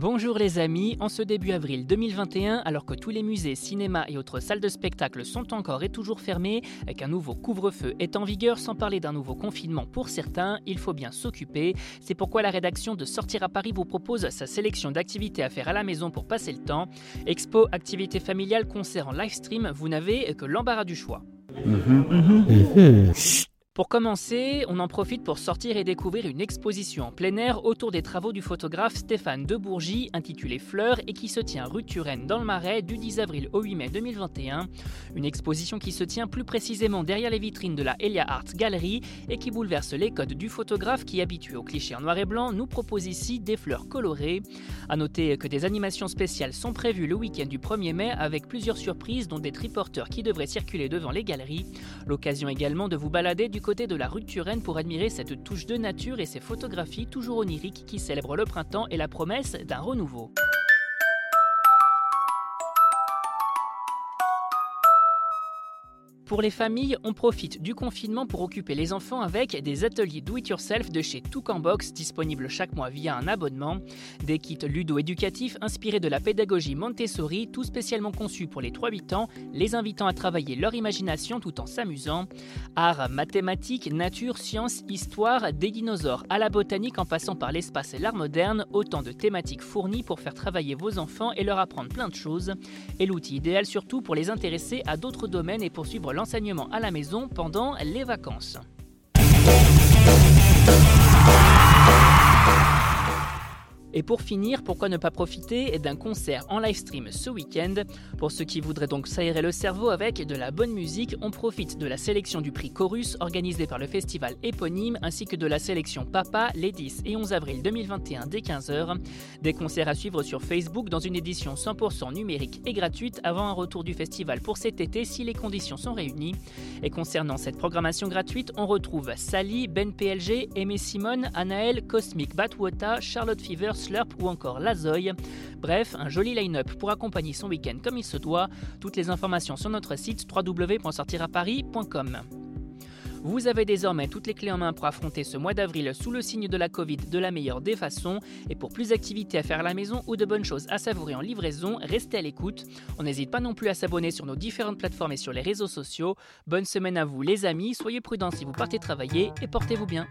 Bonjour les amis, en ce début avril 2021, alors que tous les musées, cinémas et autres salles de spectacle sont encore et toujours fermés, et qu'un nouveau couvre-feu est en vigueur sans parler d'un nouveau confinement pour certains, il faut bien s'occuper. C'est pourquoi la rédaction de Sortir à Paris vous propose sa sélection d'activités à faire à la maison pour passer le temps. Expo, activités familiales, concerts en live stream, vous n'avez que l'embarras du choix. Pour commencer, on en profite pour sortir et découvrir une exposition en plein air autour des travaux du photographe Stéphane de Bourgie intitulée Fleurs et qui se tient rue Turenne dans le Marais du 10 avril au 8 mai 2021. Une exposition qui se tient plus précisément derrière les vitrines de la Elia Art Gallery et qui bouleverse les codes du photographe qui, habitué aux clichés en noir et blanc, nous propose ici des fleurs colorées. A noter que des animations spéciales sont prévues le week-end du 1er mai avec plusieurs surprises dont des triporteurs qui devraient circuler devant les galeries. L'occasion également de vous balader du côté de la rue Turenne pour admirer cette touche de nature et ces photographies toujours oniriques qui célèbrent le printemps et la promesse d'un renouveau. Pour les familles, on profite du confinement pour occuper les enfants avec des ateliers do-it-yourself de chez Toucanbox disponibles chaque mois via un abonnement. Des kits ludo-éducatifs inspirés de la pédagogie Montessori, tout spécialement conçus pour les 3-8 ans, les invitant à travailler leur imagination tout en s'amusant. Art, mathématiques, nature, sciences, histoire, des dinosaures à la botanique en passant par l'espace et l'art moderne, autant de thématiques fournies pour faire travailler vos enfants et leur apprendre plein de choses. Et l'outil idéal surtout pour les intéresser à d'autres domaines et poursuivre l'enseignement à la maison pendant les vacances. Et pour finir, pourquoi ne pas profiter d'un concert en live stream ce week-end? Pour ceux qui voudraient donc s'aérer le cerveau avec de la bonne musique, on profite de la sélection du prix Chorus organisé par le festival éponyme ainsi que de la sélection Papa les 10 et 11 avril 2021 dès 15h. Des concerts à suivre sur Facebook dans une édition 100% numérique et gratuite avant un retour du festival pour cet été si les conditions sont réunies. Et concernant cette programmation gratuite, on retrouve Sally, Ben PLG, Aimé Simone, Anaël, Cosmic Batwota, Charlotte Fever, Slurp ou encore Lazoy. Bref, un joli line-up pour accompagner son week-end comme il se doit. Toutes les informations sur notre site www.sortiraparis.com. Vous avez désormais toutes les clés en main pour affronter ce mois d'avril sous le signe de la Covid de la meilleure des façons. Et pour plus d'activités à faire à la maison ou de bonnes choses à savourer en livraison, restez à l'écoute. On n'hésite pas non plus à s'abonner sur nos différentes plateformes et sur les réseaux sociaux. Bonne semaine à vous les amis, soyez prudents si vous partez travailler et portez-vous bien.